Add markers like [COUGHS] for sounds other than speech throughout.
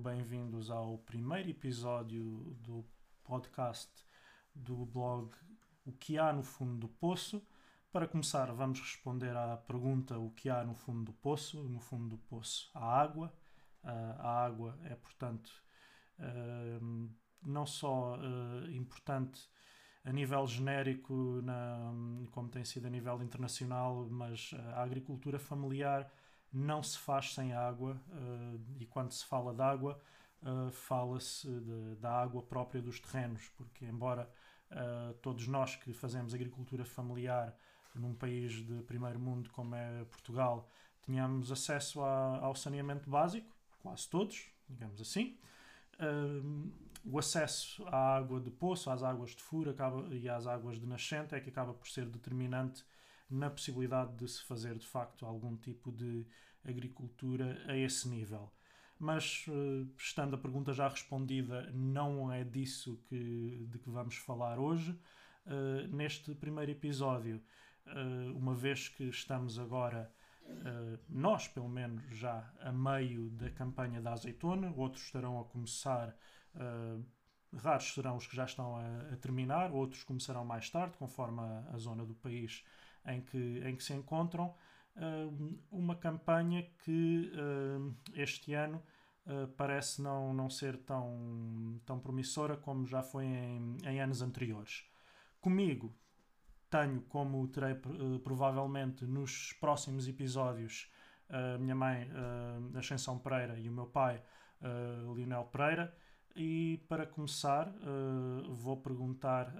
bem-vindos ao primeiro episódio do podcast do blog O que há no fundo do poço. Para começar, vamos responder à pergunta: o que há no fundo do poço? No fundo do poço há água. a água é, portanto, não só uh, importante a nível genérico, na, como tem sido a nível internacional, mas a agricultura familiar não se faz sem água uh, e quando se fala de água, uh, fala-se da água própria dos terrenos, porque embora todos nós que fazemos agricultura familiar num país de primeiro mundo como é Portugal, tenhamos acesso a, ao saneamento básico, quase todos, digamos assim, uh, o acesso à água de poço, às águas de furo acaba, e às águas de nascente é que acaba por ser determinante na possibilidade de se fazer de facto algum tipo de agricultura a esse nível. Mas, uh, estando a pergunta já respondida, não é disso que, de que vamos falar hoje. Uh, neste primeiro episódio, uh, uma vez que estamos agora Uh, nós, pelo menos, já a meio da campanha da azeitona, outros estarão a começar, raros serão os que já estão a, a, terminar, outros começarão mais tarde, conforme a, a, zona do país em que, em que se encontram. Uh, uma campanha que este ano parece não, não ser tão, tão promissora como já foi em, em anos anteriores. Comigo tenho, como terei uh, provavelmente nos próximos episódios, a uh, minha mãe, uh, Ascensão Pereira, e o meu pai, uh, Lionel Pereira. E para começar, vou perguntar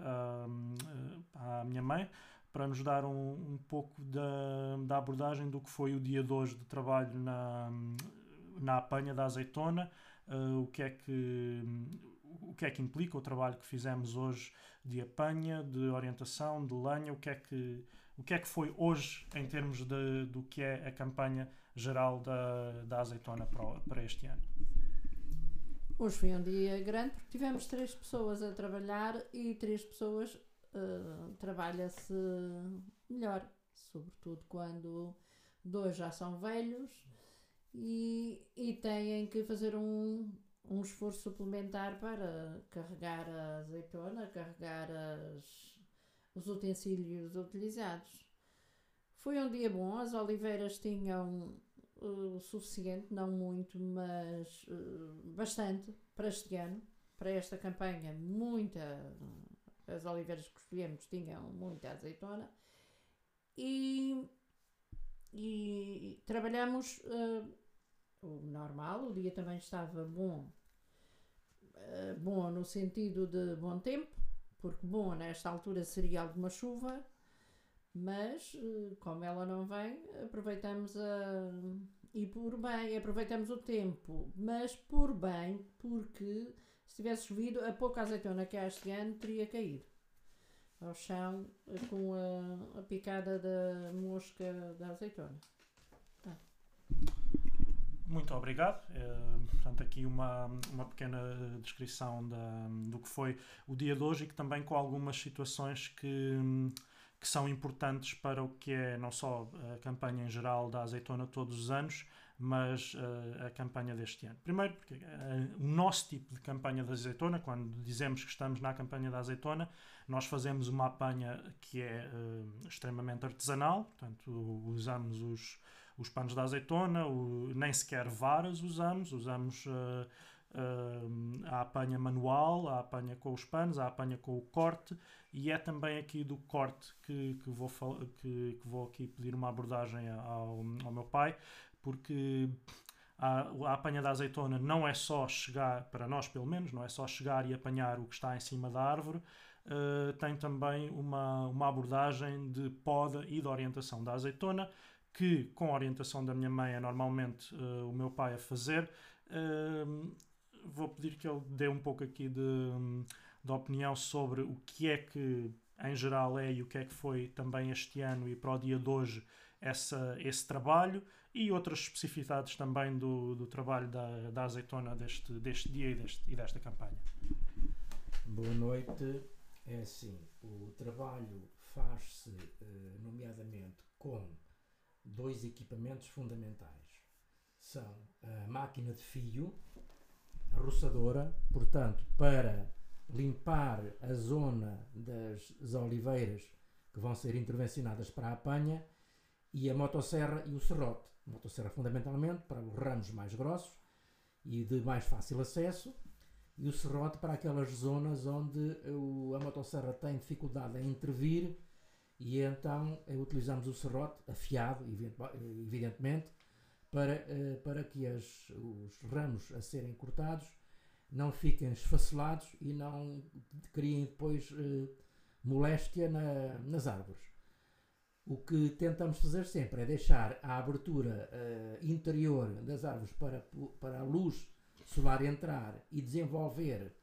à minha mãe para nos dar um, um pouco da, da, abordagem do que foi o dia de hoje de trabalho na, na apanha da azeitona, o que é que o que é que implica o trabalho que fizemos hoje de apanha, de orientação, de lenha, o que é que, o que, é que foi hoje em termos de, do que é a campanha geral da, da azeitona para, para este ano? Hoje foi um dia grande porque tivemos três pessoas a trabalhar e três pessoas uh, trabalha-se melhor, sobretudo quando dois já são velhos e, e têm que fazer um, um esforço suplementar para carregar a azeitona, carregar as, os utensílios utilizados. Foi um dia bom, as oliveiras tinham uh, o suficiente, não muito, mas uh, bastante para este ano, para esta campanha. Muita, as oliveiras que escolhemos tinham muita azeitona e, e trabalhamos uh, o normal, o dia também estava bom, uh, bom no sentido de bom tempo, porque bom nesta altura seria alguma chuva, mas uh, como ela não vem, aproveitamos a. E por bem, aproveitamos o tempo, mas por bem, porque se tivesse chovido, a pouca azeitona que há este ano teria caído ao chão com a, a picada da mosca da azeitona. Muito obrigado. Uh, portanto, aqui uma, uma pequena descrição da, do que foi o dia de hoje e que também com algumas situações que, que são importantes para o que é não só a campanha em geral da azeitona todos os anos, mas uh, a campanha deste ano. Primeiro, porque uh, o nosso tipo de campanha da azeitona, quando dizemos que estamos na campanha da azeitona, nós fazemos uma apanha que é extremamente artesanal, portanto, usamos os os panos da azeitona, o, nem sequer varas usamos, usamos uh, uh, a apanha manual, a apanha com os panos, a apanha com o corte, e é também aqui do corte que, que, vou, que, que vou aqui pedir uma abordagem ao, ao meu pai, porque a, a, apanha da azeitona não é só chegar, para nós pelo menos, não é só chegar e apanhar o que está em cima da árvore, uh, tem também uma, uma abordagem de poda e de orientação da azeitona, que com a orientação da minha mãe é normalmente uh, o meu pai a fazer. Uh, vou pedir que ele dê um pouco aqui de, de opinião sobre o que é que em geral é e o que é que foi também este ano e para o dia de hoje essa, esse trabalho e outras especificidades também do, do trabalho da, da azeitona deste, deste dia e, deste, e desta campanha. Boa noite. É assim, o trabalho faz-se, eh, nomeadamente, com dois equipamentos fundamentais. São a máquina de fio, a roçadora, portanto, para limpar a zona das oliveiras que vão ser intervencionadas para a apanha e a motosserra e o serrote. A motosserra fundamentalmente para os ramos mais grossos e de mais fácil acesso e o serrote para aquelas zonas onde a motosserra tem dificuldade em intervir e então eh, utilizamos o serrote afiado, evidentemente, para, eh, para que as, os ramos a serem cortados não fiquem esfacelados e não criem depois eh, moléstia na, nas árvores. O que tentamos fazer sempre é deixar a abertura interior das árvores para, para a luz solar entrar e desenvolver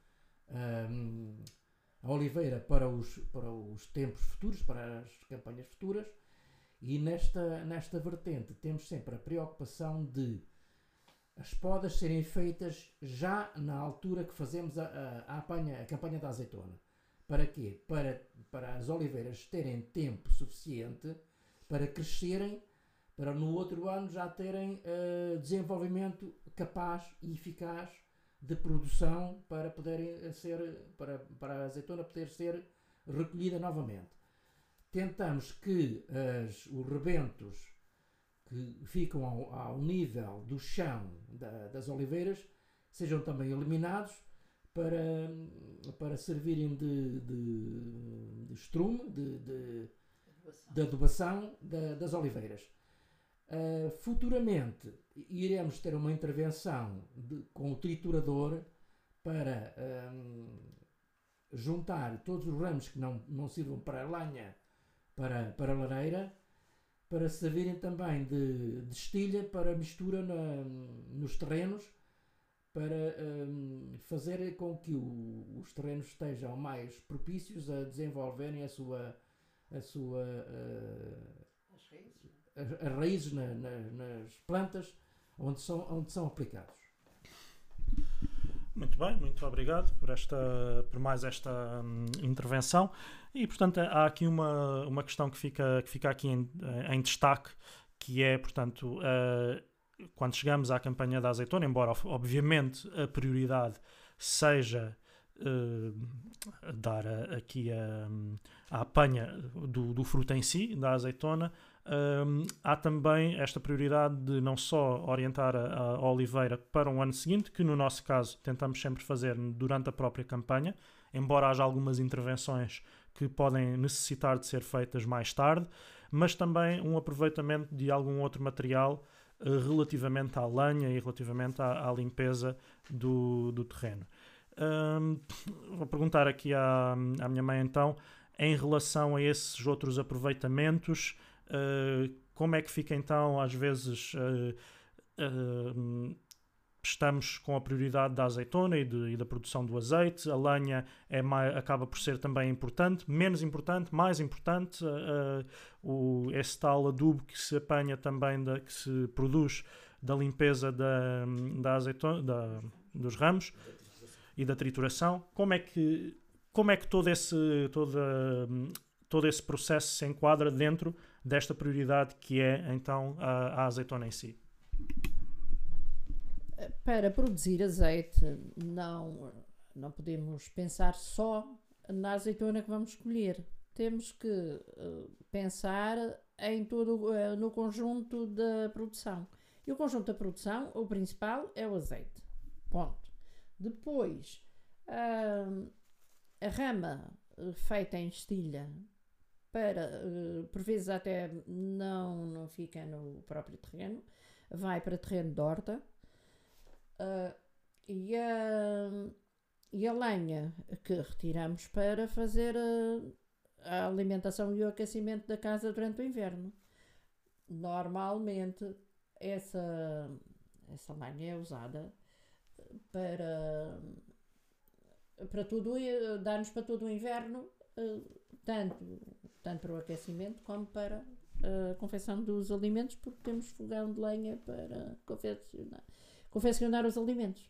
um, a oliveira para os, para os tempos futuros, para as campanhas futuras, e nesta, nesta vertente temos sempre a preocupação de as podas serem feitas já na altura que fazemos a, a, a, apanha, a campanha da azeitona. Para quê? Para, para as oliveiras terem tempo suficiente para crescerem, para no outro ano já terem uh, desenvolvimento capaz e eficaz de produção para poderem ser para, para a azeitona poder ser recolhida novamente. Tentamos que as, os rebentos que ficam ao, ao nível do chão da, das oliveiras sejam também eliminados para, para servirem de, de, de estrume, de, de, de adubação da, das oliveiras. Uh, futuramente iremos ter uma intervenção de, com o triturador para um, juntar todos os ramos que não, não sirvam para a lenha, para, para a lareira, para servirem também de, de estilha para mistura na, nos terrenos, para um, fazer com que o, os terrenos estejam mais propícios a desenvolverem a sua, a sua uh, as, as raízes na, na, nas plantas onde são, onde são aplicados. Muito bem, muito obrigado por, esta, por mais esta hum, intervenção. E, portanto, há aqui uma, uma questão que fica, que fica aqui em, em destaque, que é, portanto, uh, quando chegamos à campanha da azeitona, embora, obviamente, a prioridade seja uh, dar a, aqui a, a apanha do, do fruto em si, da azeitona, um, há também esta prioridade de não só orientar a, a, oliveira para um ano seguinte, que no nosso caso tentamos sempre fazer durante a própria campanha, embora haja algumas intervenções que podem necessitar de ser feitas mais tarde, mas também um aproveitamento de algum outro material relativamente à lenha e relativamente à, à limpeza do, do terreno. Um, vou perguntar aqui à, à minha mãe então, em relação a esses outros aproveitamentos, Uh, como é que fica então, às vezes, uh, uh, estamos com a prioridade da azeitona e, de, e, da produção do azeite, a lenha é mais, acaba por ser também importante, menos importante, mais importante, o, esse tal adubo que se apanha também, da, que se produz da limpeza da, da azeitona, da, dos ramos e da trituração, como é que, como é que todo, esse, todo, todo esse processo se enquadra dentro desta prioridade que é então a, a azeitona em si? Para produzir azeite, não, não podemos pensar só na azeitona que vamos escolher. Temos que uh, pensar em todo, uh, no conjunto da produção. E o conjunto da produção, o principal é o azeite. Ponto. Depois, uh, a rama feita em estilha para, por vezes até não, não fica no próprio terreno, vai para terreno de horta. Uh, e, a, e a lenha que retiramos para fazer a, a alimentação e o aquecimento da casa durante o inverno. Normalmente essa, essa lenha é usada para, para tudo, dar-nos para todo o inverno, eh, tanto tanto para o aquecimento como para a confecção dos alimentos, porque temos fogão de lenha para confeccionar, confeccionar os alimentos.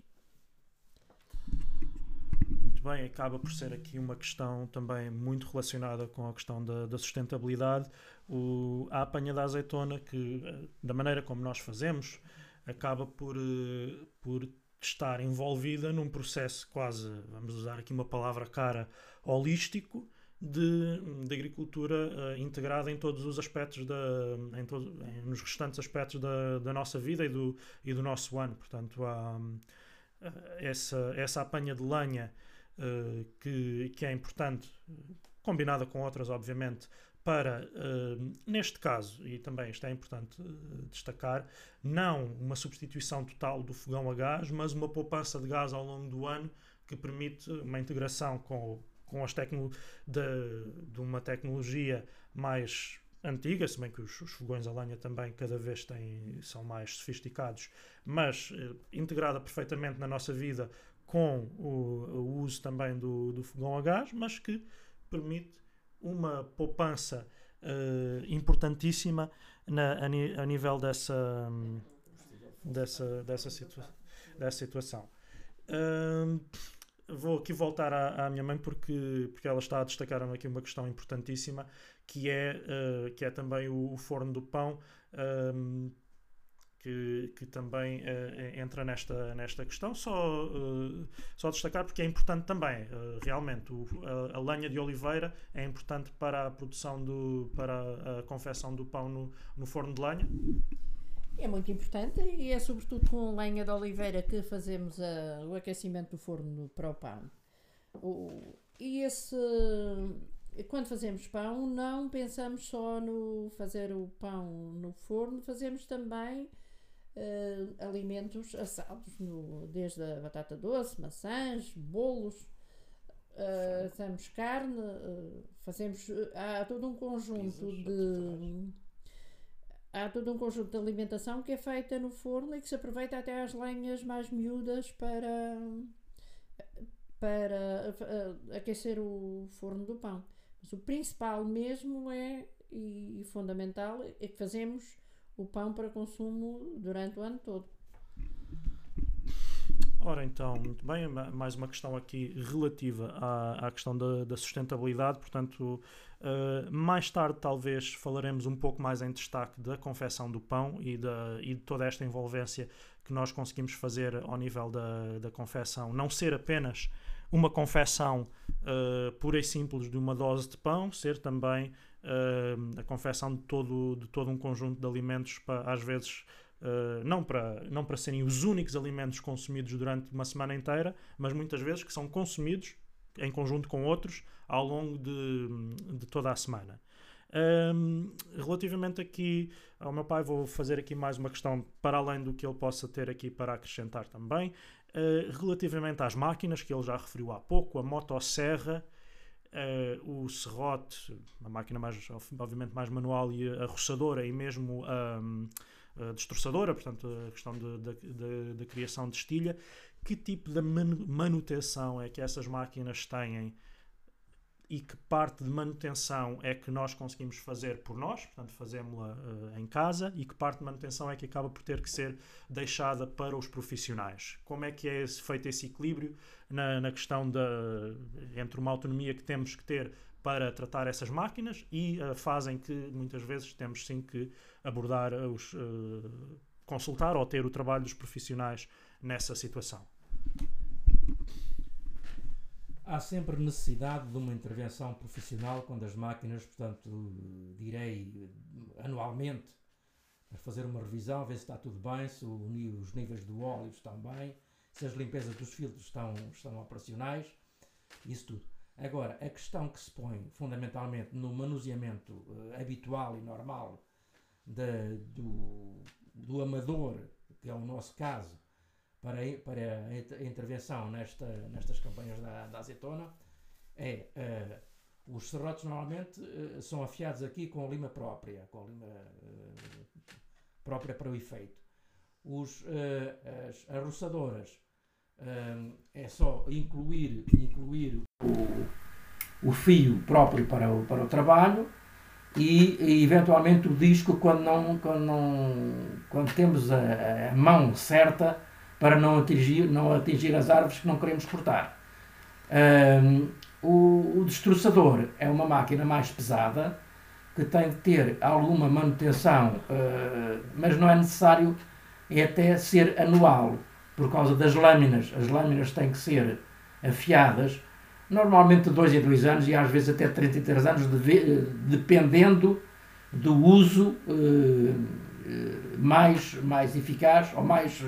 Muito bem, acaba por ser aqui uma questão também muito relacionada com a questão da, da sustentabilidade. O, a apanha da azeitona, que da maneira como nós fazemos, acaba por, por estar envolvida num processo quase, vamos usar aqui uma palavra cara, holístico, de, de agricultura uh, integrada em todos os aspectos, da, em todo, em, nos restantes aspectos da, da nossa vida e do, e do nosso ano. Portanto, há uh, essa, essa apanha de lenha uh, que, que é importante, combinada com outras, obviamente, para, neste caso, e também isto é importante destacar, não uma substituição total do fogão a gás, mas uma poupança de gás ao longo do ano que permite uma integração com com as tecno de, de uma tecnologia mais antiga, se bem que os, os, fogões a lenha também cada vez têm, são mais sofisticados, mas eh, integrada perfeitamente na nossa vida com o, o uso também do, do, fogão a gás, mas que permite uma poupança eh, importantíssima na, a, a, nível dessa, dessa, dessa, situa dessa situação. Uh, vou aqui voltar à, à, minha mãe porque, porque ela está a destacar aqui uma questão importantíssima que é, uh, que é também o, o, forno do pão um, ehm, que, que também uh, entra nesta, nesta questão. Só, uh, só destacar porque é importante também realmente. O, a, a, lenha de oliveira é importante para a produção do para a confecção do pão no, no forno de lenha é muito importante e é sobretudo com lenha de oliveira que fazemos a, o aquecimento do forno para o pão. O, e esse, quando fazemos pão, não pensamos só no fazer o pão no forno, fazemos também uh, alimentos assados, no, desde a batata doce, maçãs, bolos. Uh, fazemos carne, uh, fazemos. há todo um conjunto de há todo um conjunto de alimentação que é feita no forno e que se aproveita até as lenhas mais miúdas para, para aquecer o forno do pão. Mas o principal mesmo é, e, fundamental, é que fazemos o pão para consumo durante o ano todo. Ora então, muito bem, mais uma questão aqui relativa à, à questão da, da sustentabilidade, portanto, uh, mais tarde talvez falaremos um pouco mais em destaque da confecção do pão e, da, e de toda esta envolvência que nós conseguimos fazer ao nível da, da confecção, não ser apenas uma confecção uh, pura e simples de uma dose de pão, ser também uh, a confecção de todo, de todo um conjunto de alimentos, para, às vezes Uh, não, para, não para serem os únicos alimentos consumidos durante uma semana inteira, mas muitas vezes que são consumidos em conjunto com outros ao longo de, de toda a semana. Um, relativamente aqui ao meu pai, vou fazer aqui mais uma questão para além do que ele possa ter aqui para acrescentar também. Uh, relativamente às máquinas, que ele já referiu há pouco, a motosserra, uh, o serrote, a máquina mais, obviamente mais manual, e a roçadora e mesmo. Um, uh, destroçadora, portanto, a questão da criação de estilha. Que tipo de manutenção é que essas máquinas têm e que parte de manutenção é que nós conseguimos fazer por nós, portanto, fazemos-la uh, em casa, e que parte de manutenção é que acaba por ter que ser deixada para os profissionais? Como é que é feito esse equilíbrio na, na questão da, entre uma autonomia que temos que ter para tratar essas máquinas e a fase em que muitas vezes temos sim que abordar os uh, consultar ou ter o trabalho dos profissionais nessa situação. Há sempre necessidade de uma intervenção profissional quando as máquinas, portanto, direi anualmente, para fazer uma revisão, ver se está tudo bem, se os níveis do óleo estão bem, se as limpezas dos filtros estão, estão operacionais, isso tudo. Agora, a questão que se põe fundamentalmente no manuseamento uh, habitual e normal de, do, do amador, que é o nosso caso, para, para a intervenção nesta, nestas campanhas da, da azeitona, é uh, os serrotes normalmente uh, são afiados aqui com lima própria, com lima própria para o efeito. Os, as arroçadoras é só incluir, incluir o, o fio próprio para o, para o trabalho e, e, eventualmente o disco quando, não, quando, não, quando temos a, a, mão certa para não atingir, não atingir as árvores que não queremos cortar. Um, o, o destroçador é uma máquina mais pesada que tem que ter alguma manutenção, uh, mas não é necessário é até ser anual por causa das lâminas. As lâminas têm que ser afiadas, normalmente de 2 em 2 anos e às vezes até 33 anos, dependendo do uso eh, mais, mais eficaz ou mais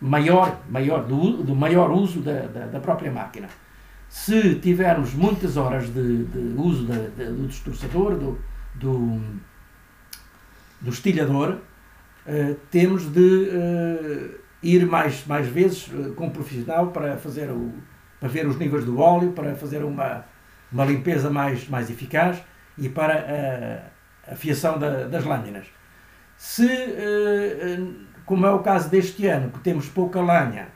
maior, maior do, do maior uso da, da, da, própria máquina. Se tivermos muitas horas de, de uso de, do distorcedor, do, do, do estilhador, temos de ir mais, mais vezes uh, com um profissional para fazer o, para ver os níveis do óleo, para fazer uma, uma limpeza mais, mais eficaz e para a, a fiação da, das lâminas. Se como é o caso deste ano, que temos pouca lenha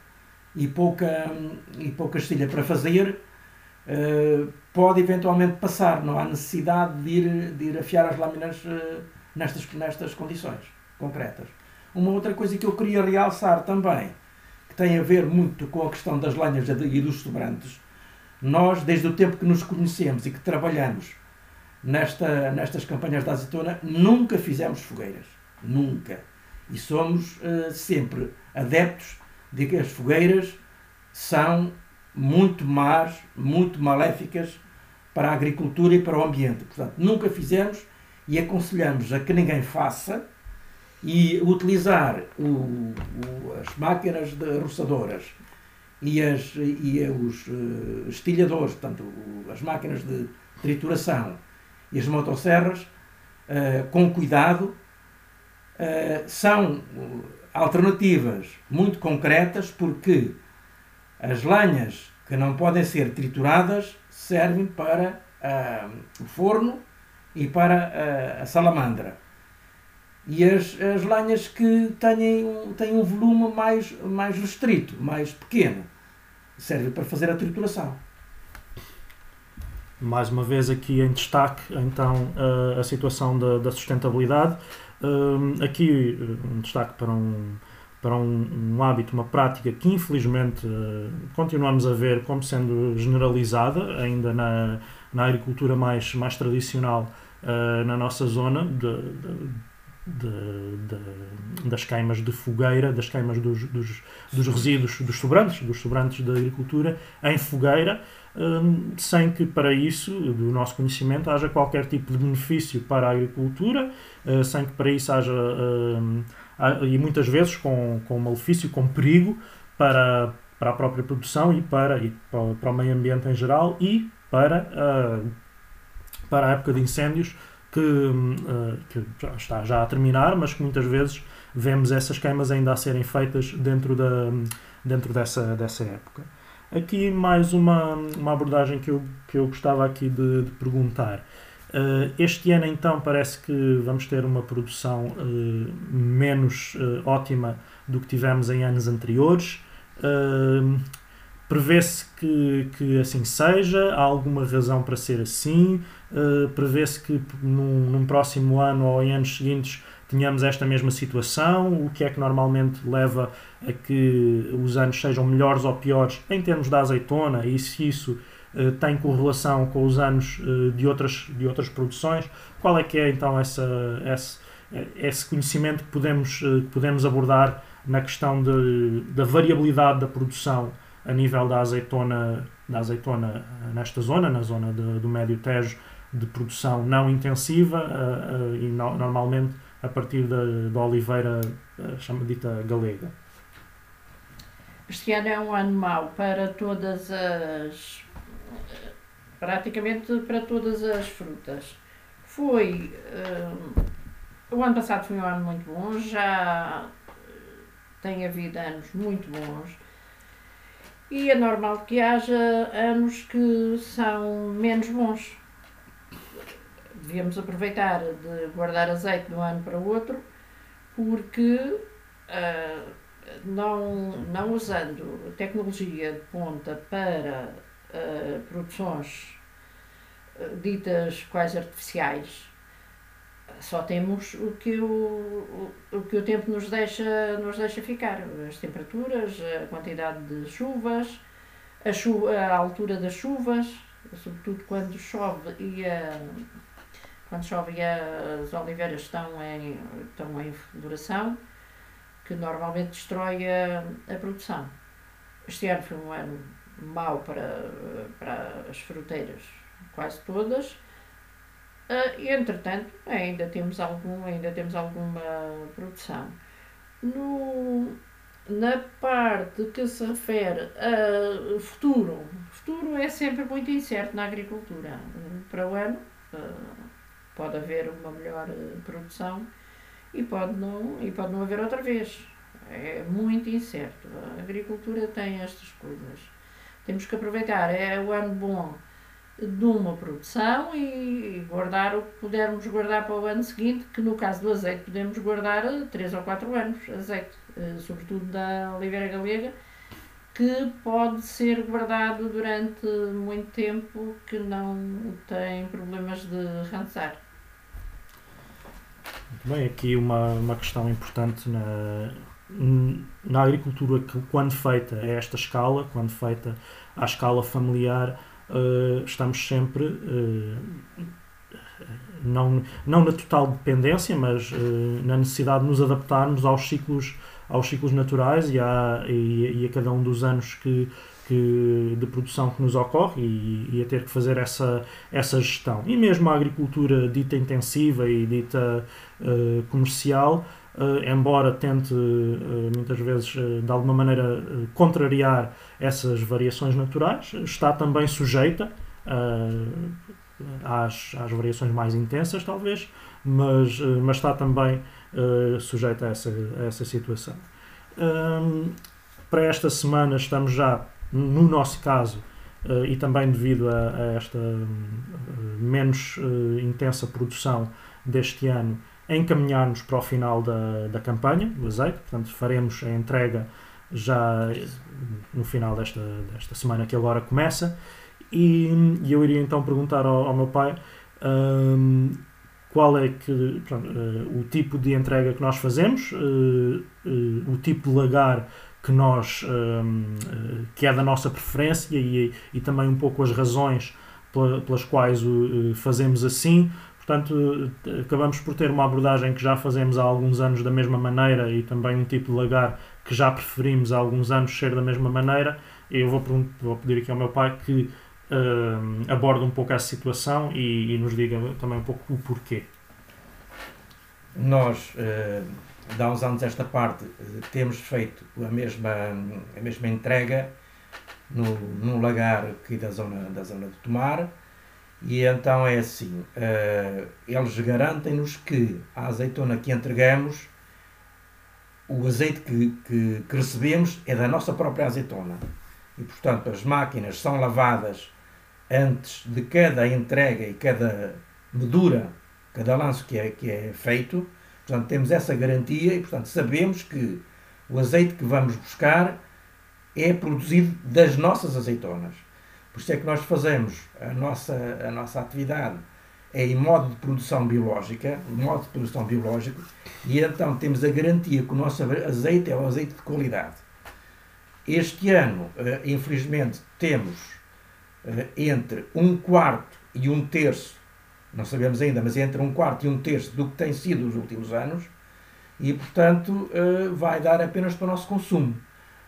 e pouca, e pouca estilha para fazer, pode eventualmente passar. Não há necessidade de ir, de ir afiar as lâminas nestas, nestas condições concretas. Uma outra coisa que eu queria realçar também, que tem a ver muito com a questão das lenhas e dos sobrantes, nós, desde o tempo que nos conhecemos e que trabalhamos nesta, nestas campanhas da azeitona, nunca fizemos fogueiras. Nunca e somos uh, sempre adeptos de que as fogueiras são muito más, muito maléficas para a agricultura e para o ambiente. Portanto, nunca fizemos e aconselhamos a que ninguém faça e utilizar o, o, as máquinas de roçadoras e, as, e os uh, estilhadores, portanto, as máquinas de trituração e as motosserras uh, com cuidado eh, são alternativas muito concretas porque as lenhas que não podem ser trituradas servem para uh, o forno e para uh, a salamandra. E as, as lenhas que têm, têm um volume mais, mais restrito, mais pequeno, servem para fazer a trituração. Mais uma vez aqui em destaque então a situação da, da sustentabilidade aqui um destaque para um, para um, um, hábito, uma prática que infelizmente uh, continuamos a ver como sendo generalizada ainda na, na agricultura mais, mais tradicional uh, na nossa zona de, de, de, das queimas de fogueira, das queimas dos, dos, dos resíduos, dos sobrantes, dos sobrantes da agricultura em fogueira, sem que para isso, do nosso conhecimento, haja qualquer tipo de benefício para a agricultura, uh, sem que para isso haja, uh, e muitas vezes com, com malefício, com perigo para, para a própria produção e para, e para, o meio ambiente em geral e para, uh, para a época de incêndios que, que já está já a terminar, mas que muitas vezes vemos essas queimas ainda a serem feitas dentro, da, dentro dessa, dessa época. Aqui mais uma, uma abordagem que eu, que eu gostava aqui de, de perguntar. Uh, este ano então parece que vamos ter uma produção uh, menos uh, ótima do que tivemos em anos anteriores. Prevê-se que, que assim seja? Há alguma razão para ser assim? Prevê-se que num, num próximo ano ou em anos seguintes tenhamos esta mesma situação? O que é que normalmente leva a que os anos sejam melhores ou piores em termos da azeitona e se isso uh, tem correlação com os anos uh, de, outras, de outras produções? Qual é que é então essa, esse, esse conhecimento que podemos, podemos abordar na questão de, da variabilidade da produção a nível da azeitona, da azeitona nesta zona, na zona de, do Médio Tejo, de produção não intensiva e no, normalmente a partir da, da oliveira chama dita galega. Este ano é um ano mau para todas as. praticamente para todas as frutas. Foi. Uh, o ano passado foi um ano muito bom, já tem havido anos muito bons. E é normal que haja anos que são menos bons. Devíamos aproveitar de guardar azeite de um ano para o outro, porque uh, não, não usando tecnologia de ponta para uh, produções uh, ditas quase artificiais, só temos o que o, o, o, que o tempo nos deixa, nos deixa ficar. As temperaturas, a quantidade de chuvas, a, chuva, a altura das chuvas, sobretudo quando chove e a, quando chove as oliveiras estão em, estão em floração, que normalmente destrói a, a produção. Este ano foi um ano mau para, para as fruteiras, quase todas. Uh, e, entretanto, ainda temos, algum, ainda temos alguma produção. No, na parte que se refere a futuro, futuro é sempre muito incerto na agricultura. Para o ano uh, pode haver uma melhor uh, produção e pode, não, e pode não haver outra vez. É muito incerto. A agricultura tem estas coisas. Temos que aproveitar. É o ano bom de uma produção e guardar o que pudermos guardar para o ano seguinte, que no caso do azeite podemos guardar 3 ou 4 anos azeite. Eh, sobretudo da oliveira galega, que pode ser guardado durante muito tempo, que não tem problemas de rançar. Bem, aqui uma, uma questão importante na, na agricultura que quando feita a esta escala, quando feita à escala familiar, uh, estamos sempre uh, não, não na total dependência, mas uh, na necessidade de nos adaptarmos aos ciclos aos ciclos naturais e, a e, e a cada um dos anos que, que, de produção que nos ocorre e, e, a ter que fazer essa, essa gestão. E mesmo a agricultura dita intensiva e dita uh, comercial, uh, embora tente uh, muitas vezes de alguma maneira contrariar essas variações naturais, está também sujeita às, às variações mais intensas, talvez, mas, mas está também sujeita a essa, a essa situação. Um, para esta semana estamos já, no nosso caso, uh, e também devido a, a esta uh, menos intensa produção deste ano, encaminhar-nos para o final da, da campanha do azeite, portanto faremos a entrega já no final desta, desta semana que agora começa. E, e eu iria então perguntar ao, ao meu pai um, qual é que pronto, uh, o tipo de entrega que nós fazemos, uh, uh, o tipo de lagar que nós que é da nossa preferência e, e também um pouco as razões pelas quais o fazemos assim. Portanto, acabamos por ter uma abordagem que já fazemos há alguns anos da mesma maneira e também um tipo de lagar que já preferimos há alguns anos ser da mesma maneira. Eu vou, vou pedir aqui ao meu pai que uh, aborde um pouco essa situação e, e, nos diga também um pouco o porquê. Nós, uh, de há uns anos esta parte, uh, temos feito a mesma, a mesma entrega no, num lagar aqui da zona, da zona de Tomar e então é assim, uh, eles garantem-nos que a azeitona que entregamos, o azeite que, que, que recebemos é da nossa própria azeitona. E, portanto, as máquinas são lavadas antes de cada entrega e cada medura, cada lance que é, que é feito. Portanto, temos essa garantia e, portanto, sabemos que o azeite que vamos buscar é produzido das nossas azeitonas. Por isso é que nós fazemos a nossa, a nossa atividade é em modo de produção biológica, modo de produção biológico, e então temos a garantia que o nosso azeite é um azeite de qualidade. Este ano, eh, infelizmente, temos eh, entre um quarto e um terço, não sabemos ainda, mas entre um quarto e um terço do que tem sido os últimos anos, e portanto eh, vai dar apenas para o nosso consumo.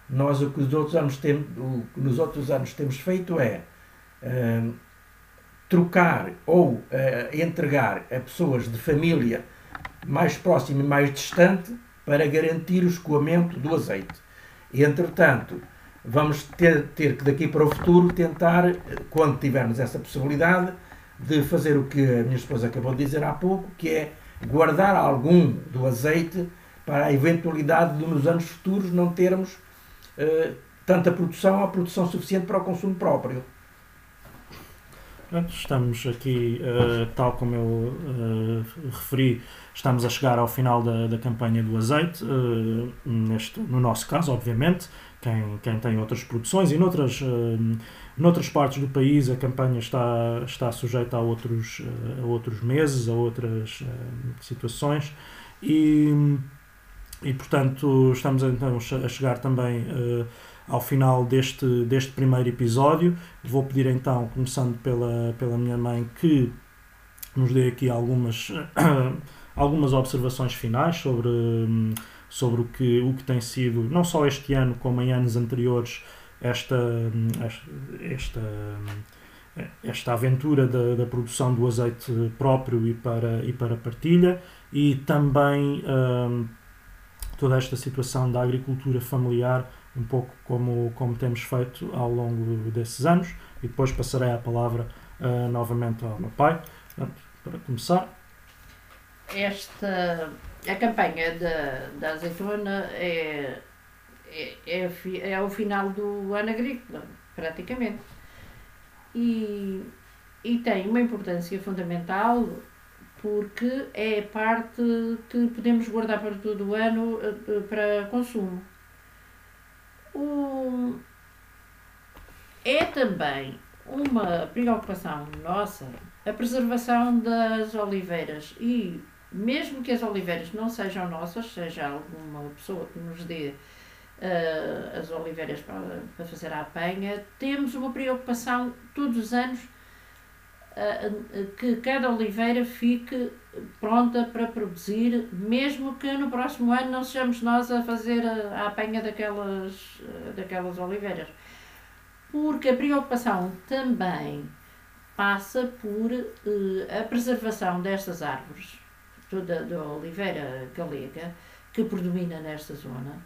Nós o que os outros anos o nos outros anos temos feito é uh, trocar ou uh, entregar a pessoas de família mais próxima e mais distante para garantir o escoamento do azeite. Entretanto, vamos ter, ter que daqui para o futuro tentar, quando tivermos essa possibilidade, de fazer o que a minha esposa acabou de dizer há pouco, que é guardar algum do azeite para a eventualidade de nos anos futuros não termos uh, tanta produção ou produção suficiente para o consumo próprio. Estamos aqui, uh, tal como eu uh, referi, estamos a chegar ao final da, da campanha do azeite, neste, no nosso caso, obviamente quem, quem tem outras produções e noutras, uh, noutras partes do país a campanha está, está sujeita a outros, uh, a outros meses, a outras uh, situações e, e portanto estamos então a chegar também ao final deste, deste primeiro episódio. Vou pedir então, começando pela, pela minha mãe, que que nos dê aqui algumas, [COUGHS] algumas observações finais sobre, hum, sobre o, que, o que tem sido, não só este ano, como em anos anteriores, esta, esta, esta, aventura da, da, produção do azeite próprio e para, e para partilha e também hum, toda esta situação da agricultura familiar, um pouco como, como temos feito ao longo desses anos. E depois passarei a palavra uh, novamente ao meu pai. Para começar. Esta, a campanha da, da azeitona é, é, é, é o final do ano agrícola, praticamente. E, e tem uma importância fundamental porque é parte que podemos guardar para todo o ano uh, para consumo. O, é também uma preocupação nossa a preservação das oliveiras e mesmo que as oliveiras não sejam nossas, seja alguma pessoa que nos dê uh, as oliveiras para, para fazer a apanha, temos uma preocupação todos os anos uh, que cada oliveira fique pronta para produzir, mesmo que no próximo ano não sejamos nós a fazer a, a apanha daquelas, daquelas oliveiras. Porque a preocupação também passa por uh, a preservação destas árvores, toda da oliveira galega, que predomina nesta zona,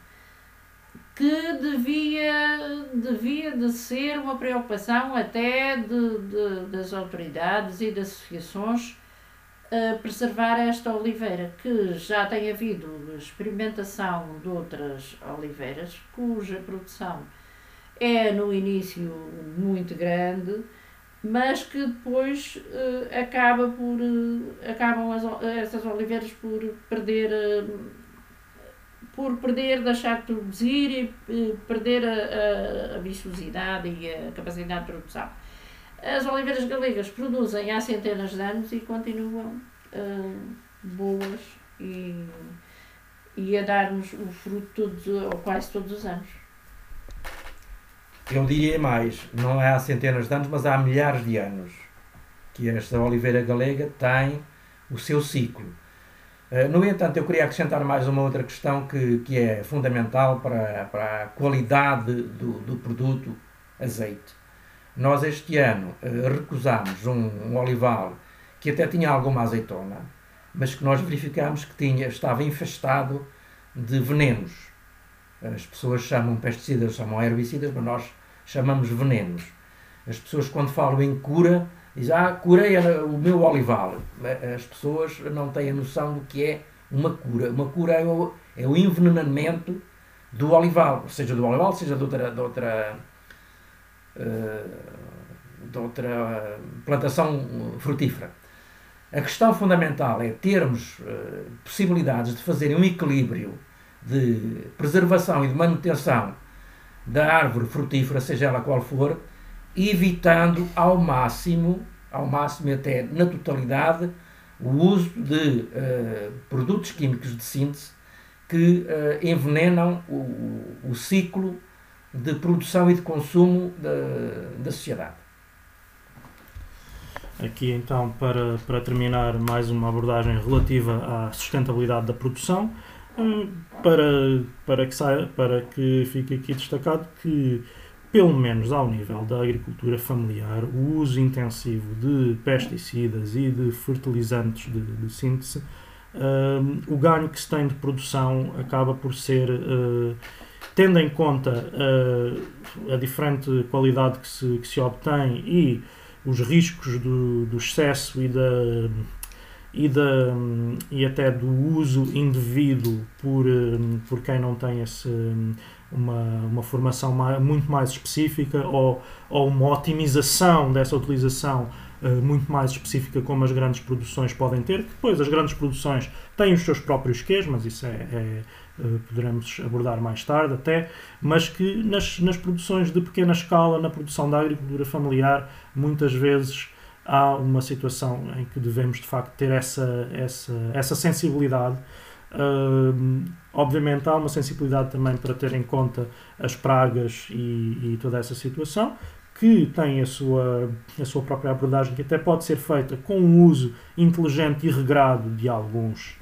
que devia, devia de ser uma preocupação até de, de das autoridades e das associações uh, preservar esta oliveira, que já tem havido experimentação de outras oliveiras, cuja produção é no início muito grande, mas que depois uh, acaba por, uh, acabam as, essas oliveiras por perder uh, por perder, deixar de produzir e perder a, a, a e a capacidade de produção. As oliveiras galegas produzem há centenas de anos e continuam boas e, e a dar-nos o fruto todos, ou quase todos os anos. Eu diria mais, não é há centenas de anos, mas há milhares de anos que esta oliveira galega tem o seu ciclo. Uh, no entanto, eu queria acrescentar mais uma outra questão que, que é fundamental para, para a qualidade do, do produto azeite. Nós este ano uh, recusámos um, um, olival que até tinha alguma azeitona, mas que nós verificámos que tinha, estava infestado de venenos. As pessoas chamam pesticidas, chamam herbicidas, mas nós chamamos venenos. As pessoas, quando falam em cura, dizem: Ah, curei o meu olival. As pessoas não têm a noção do que é uma cura. Uma cura é o, é o envenenamento do olival, seja do olival, seja de outra, de outra, eh, de outra plantação frutífera. A questão fundamental é termos uh, possibilidades de fazer um equilíbrio de preservação e de manutenção da árvore frutífera, seja ela qual for, evitando ao máximo, ao máximo até na totalidade, o uso de uh, produtos químicos de síntese que uh, envenenam o, o, ciclo de produção e de consumo da, da sociedade. Aqui então, para, para terminar, mais uma abordagem relativa à sustentabilidade da produção para, para, que saia, para que fique aqui destacado que, pelo menos ao nível da agricultura familiar, o uso intensivo de pesticidas e de fertilizantes de, de síntese, uh, o ganho que se tem de produção acaba por ser, uh, tendo em conta uh, a diferente qualidade que se, que se obtém e os riscos do, do excesso e da e, da, e até do uso indevido por, hum, por quem não tem esse, uma, uma formação mais, muito mais específica ou, ou uma otimização dessa utilização uh, muito mais específica como as grandes produções podem ter, que depois as grandes produções têm os seus próprios quês, mas isso é, é uh, poderemos abordar mais tarde até, mas que nas, nas produções de pequena escala, na produção da agricultura familiar, muitas vezes há uma situação em que devemos de facto ter essa, essa, essa sensibilidade. Uh, obviamente há uma sensibilidade também para ter em conta as pragas e, e toda essa situação que tem a sua, a sua própria abordagem, que até pode ser feita com o uso inteligente e regrado de alguns,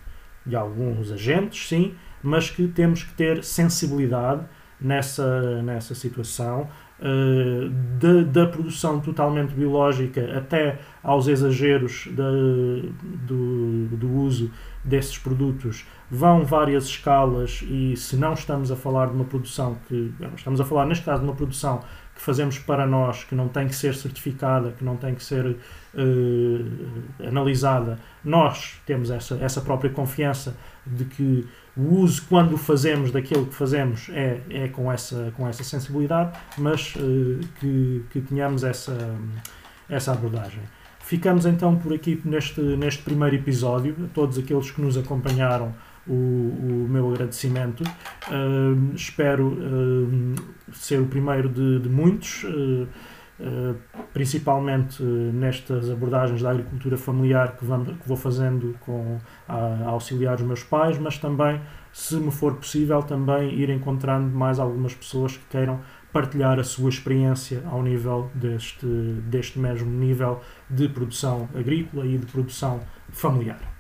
de alguns agentes, sim, mas que temos que ter sensibilidade nessa, nessa situação, uh, da, da, produção totalmente biológica até aos exageros de, do, do uso desses produtos vão várias escalas e se não estamos a falar de uma produção que estamos a falar neste caso de uma produção que fazemos para nós que não tem que ser certificada que não tem que ser uh, analisada nós temos essa, essa própria confiança de que o uso quando fazemos daquilo que fazemos é, é com, essa, com essa sensibilidade mas uh, que, que tenhamos essa, essa abordagem Ficamos então por aqui neste, neste primeiro episódio. A todos aqueles que nos acompanharam, o, o meu agradecimento. Uh, espero uh, ser o primeiro de, de muitos, uh, principalmente nestas abordagens da agricultura familiar que, vamos, que vou fazendo com, a, a auxiliar os meus pais, mas também, se me for possível, também ir encontrando mais algumas pessoas que queiram partilhar a sua experiência ao nível deste, deste mesmo nível de produção agrícola e de produção familiar.